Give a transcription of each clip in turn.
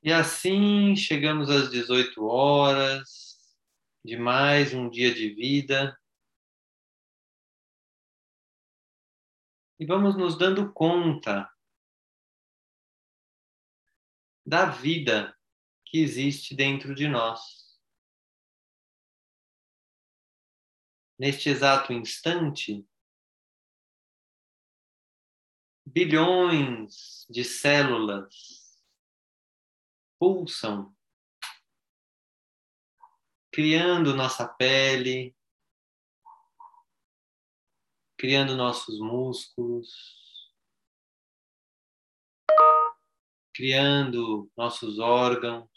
E assim chegamos às 18 horas de mais um dia de vida. E vamos nos dando conta da vida que existe dentro de nós. Neste exato instante, bilhões de células pulsam, criando nossa pele, criando nossos músculos, criando nossos órgãos.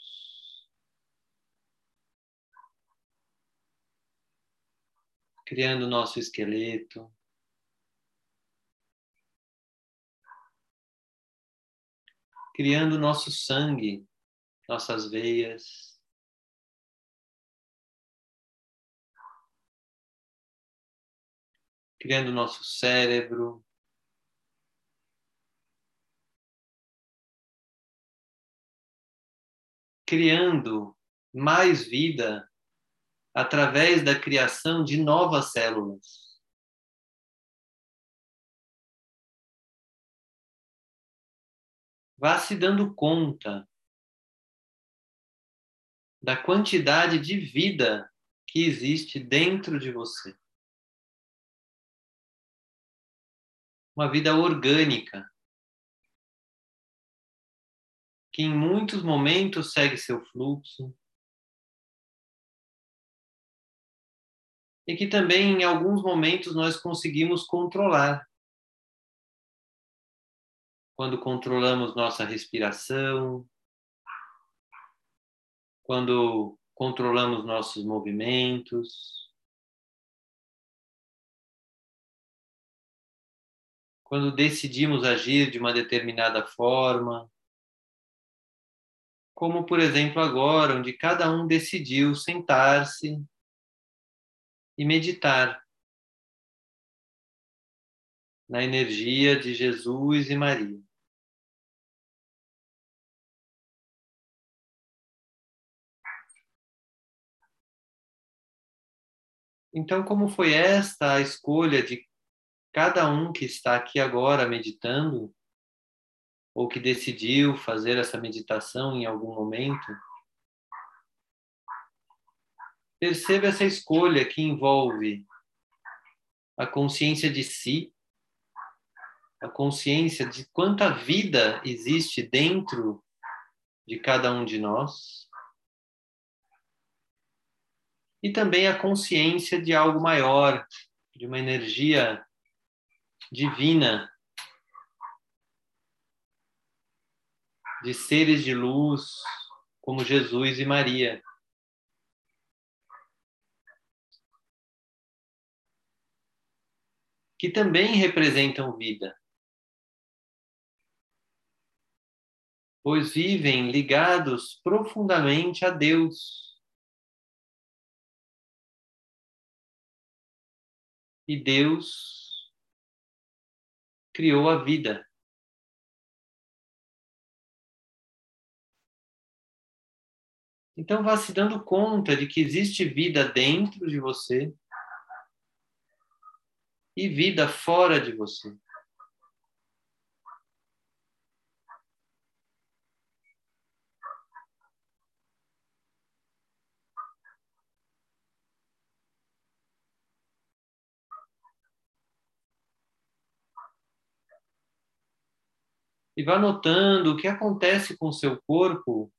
Criando nosso esqueleto. Criando nosso sangue nossas veias. Criando nosso cérebro. Criando mais vida através da criação de novas células. Vá se dando conta da quantidade de vida que existe dentro de você. Uma vida orgânica, que em muitos momentos segue seu fluxo, e que também em alguns momentos nós conseguimos controlar. Quando controlamos nossa respiração, quando controlamos nossos movimentos, quando decidimos agir de uma determinada forma, como por exemplo agora, onde cada um decidiu sentar-se e meditar na energia de Jesus e Maria. Então, como foi esta a escolha de cada um que está aqui agora meditando, ou que decidiu fazer essa meditação em algum momento? Perceba essa escolha que envolve a consciência de si, a consciência de quanta vida existe dentro de cada um de nós e também a consciência de algo maior, de uma energia divina, de seres de luz como Jesus e Maria. Que também representam vida. Pois vivem ligados profundamente a Deus. E Deus criou a vida. Então vá se dando conta de que existe vida dentro de você e vida fora de você. E vá notando o que acontece com o seu corpo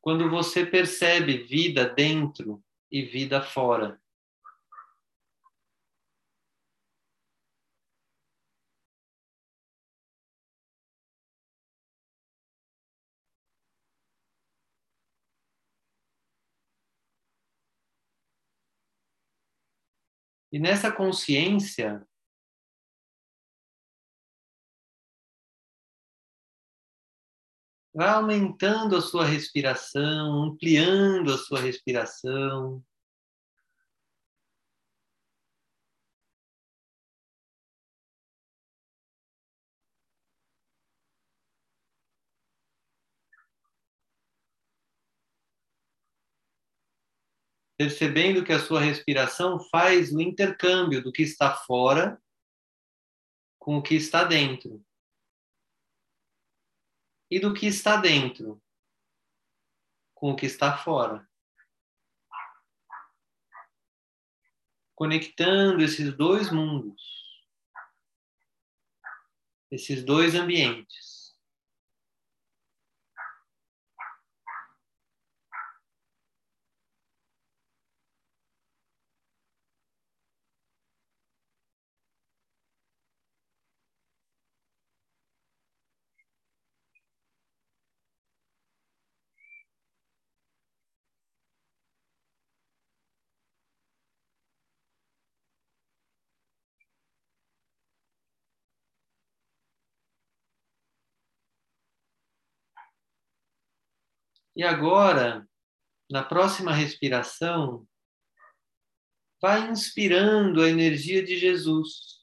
quando você percebe vida dentro e vida fora. E nessa consciência, Vá aumentando a sua respiração, ampliando a sua respiração. percebendo que a sua respiração faz o intercâmbio do que está fora com o que está dentro. E do que está dentro com o que está fora. Conectando esses dois mundos, esses dois ambientes. E agora, na próxima respiração, vai inspirando a energia de Jesus,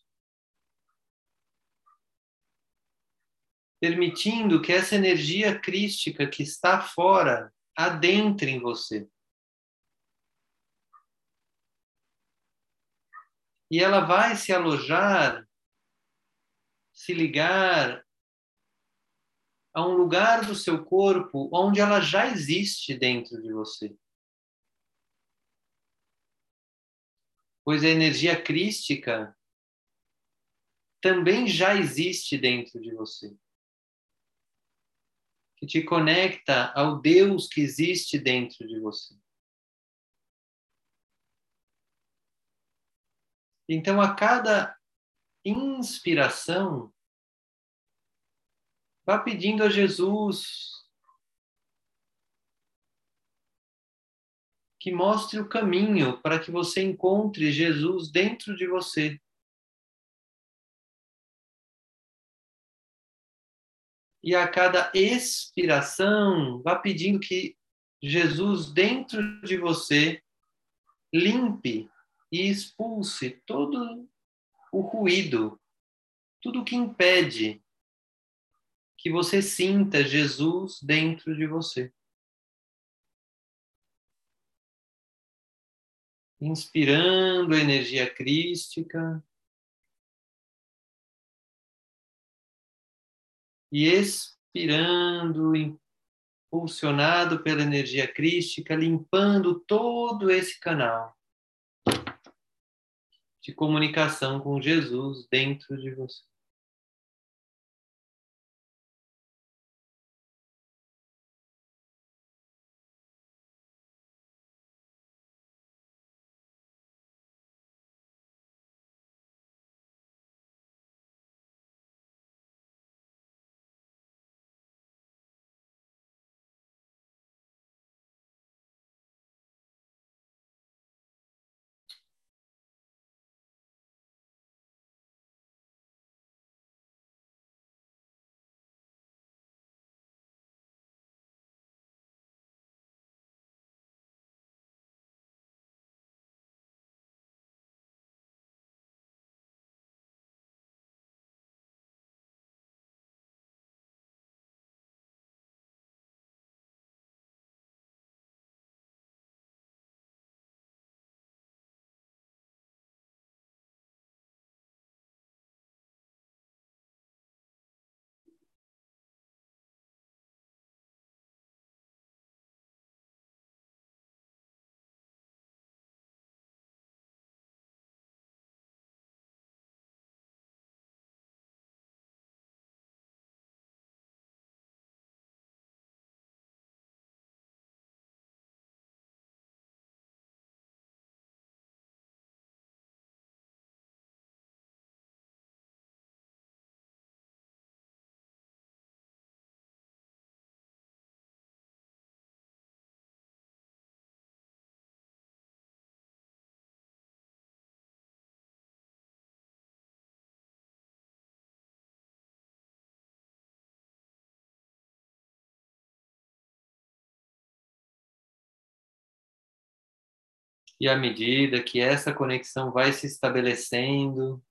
permitindo que essa energia crística que está fora adentre em você. E ela vai se alojar, se ligar a um lugar do seu corpo onde ela já existe dentro de você. Pois a energia crística também já existe dentro de você. Que te conecta ao Deus que existe dentro de você. Então, a cada inspiração, Vá pedindo a Jesus que mostre o caminho para que você encontre Jesus dentro de você. E a cada expiração, vá pedindo que Jesus dentro de você limpe e expulse todo o ruído, tudo que impede que você sinta Jesus dentro de você. Inspirando a energia crística. E expirando, impulsionado pela energia crística, limpando todo esse canal de comunicação com Jesus dentro de você. E à medida que essa conexão vai se estabelecendo,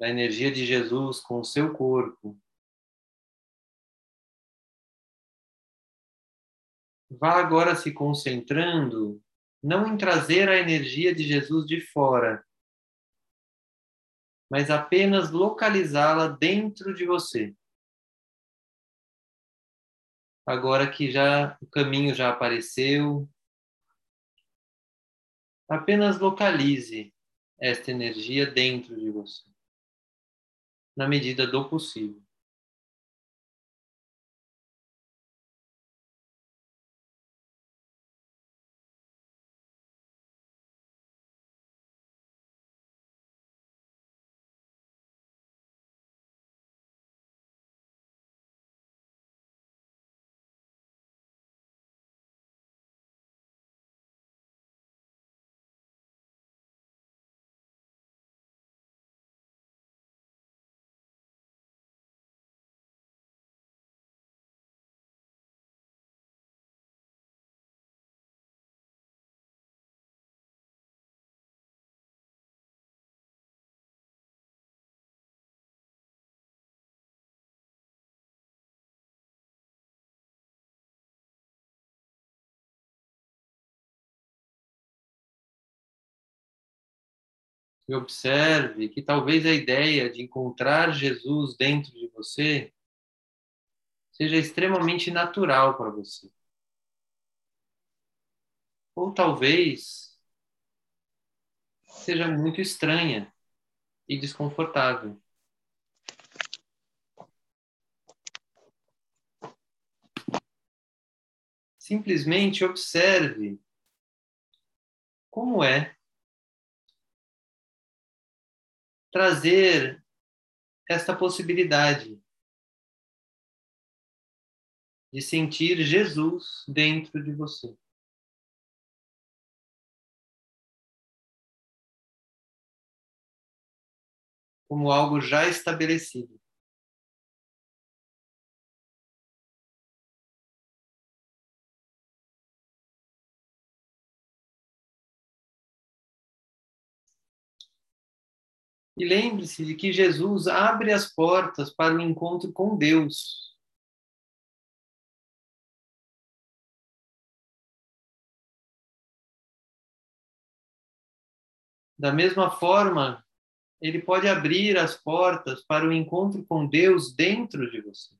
da energia de Jesus com o seu corpo, vá agora se concentrando não em trazer a energia de Jesus de fora, mas apenas localizá-la dentro de você. Agora que já o caminho já apareceu, apenas localize esta energia dentro de você, na medida do possível. E observe que talvez a ideia de encontrar Jesus dentro de você seja extremamente natural para você. Ou talvez seja muito estranha e desconfortável. Simplesmente observe como é trazer esta possibilidade de sentir Jesus dentro de você. Como algo já estabelecido. E lembre-se de que Jesus abre as portas para o encontro com Deus. Da mesma forma, ele pode abrir as portas para o encontro com Deus dentro de você.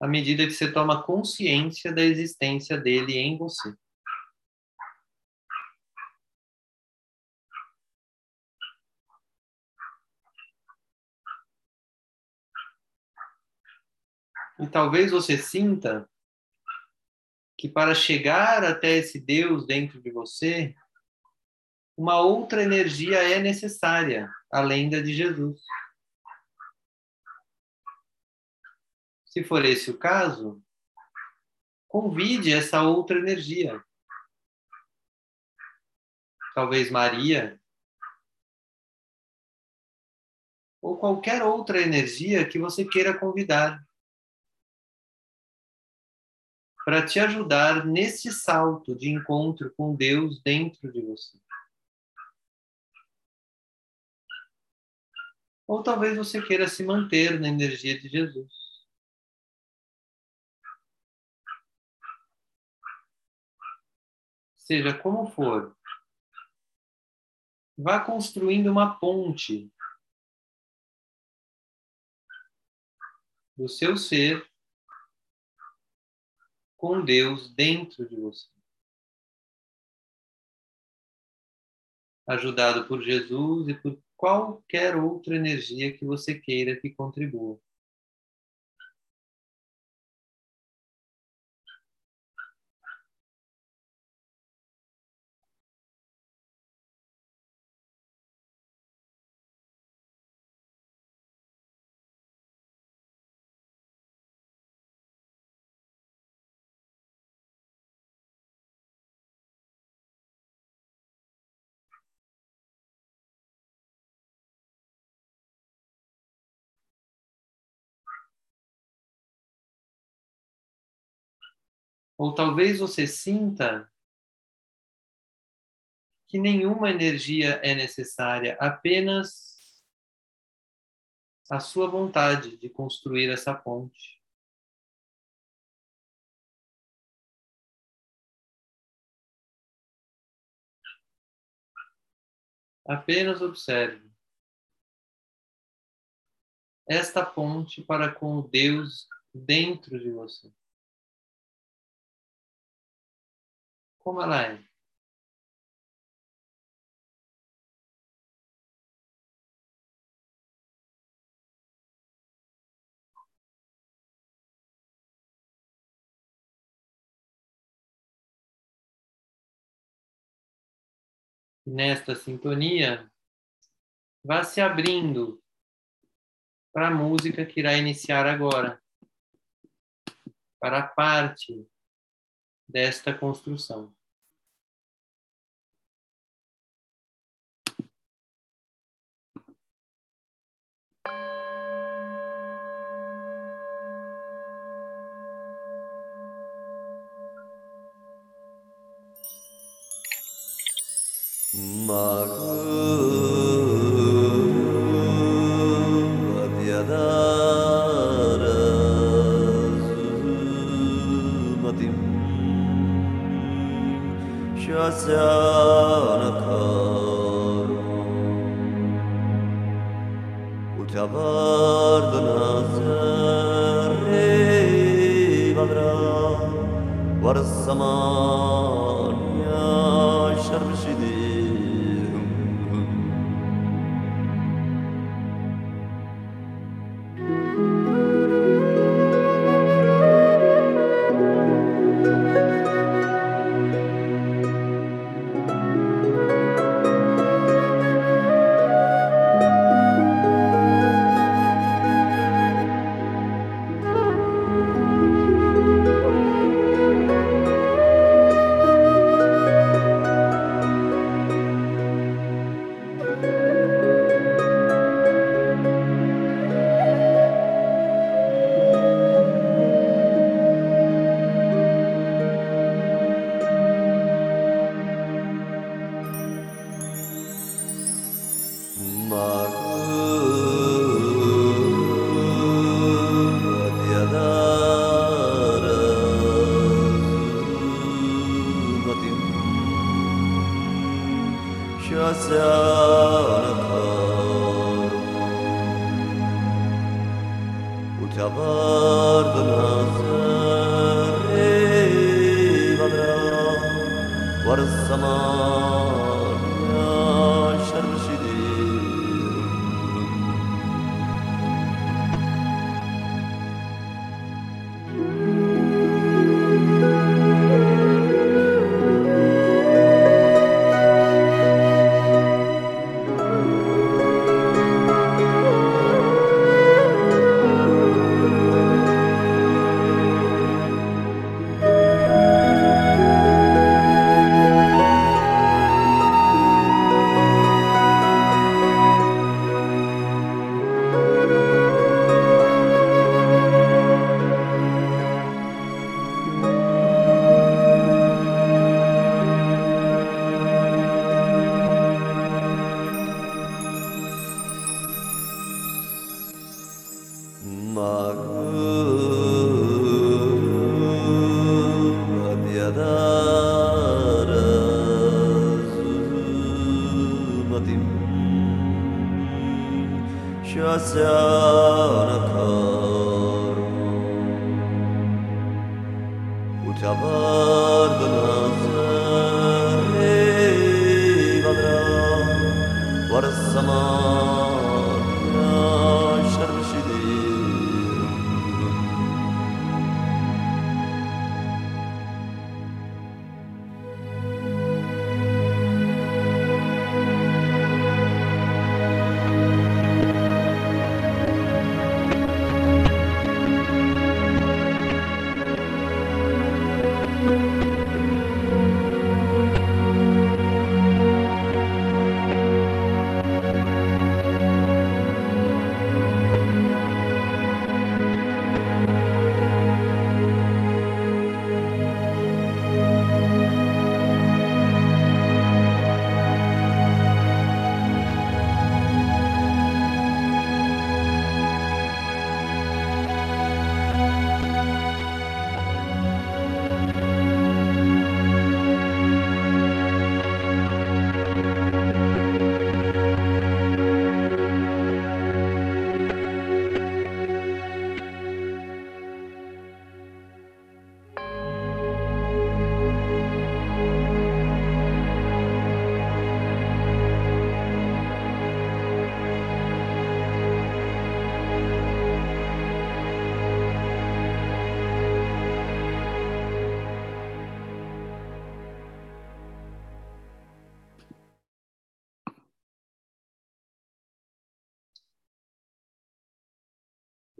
À medida que você toma consciência da existência dele em você. E talvez você sinta que para chegar até esse Deus dentro de você, uma outra energia é necessária, além da de Jesus. Se for esse o caso, convide essa outra energia. Talvez Maria, ou qualquer outra energia que você queira convidar para te ajudar nesse salto de encontro com Deus dentro de você. Ou talvez você queira se manter na energia de Jesus. Seja como for, vá construindo uma ponte do seu ser com Deus dentro de você. Ajudado por Jesus e por qualquer outra energia que você queira que contribua. Ou talvez você sinta que nenhuma energia é necessária, apenas a sua vontade de construir essa ponte. Apenas observe esta ponte para com o Deus dentro de você. Como ela é? nesta sintonia, vá se abrindo para a música que irá iniciar agora, para a parte desta construção. So. Mark. yourself.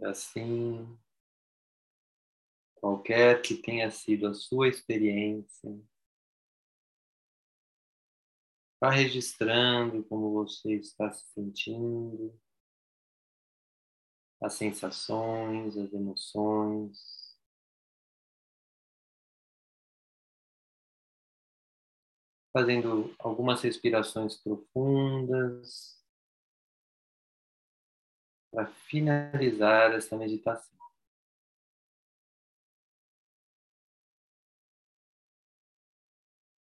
Assim, qualquer que tenha sido a sua experiência, vá registrando como você está se sentindo, as sensações, as emoções. Fazendo algumas respirações profundas para finalizar essa meditação.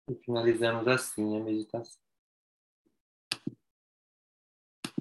E finalizamos assim a meditação.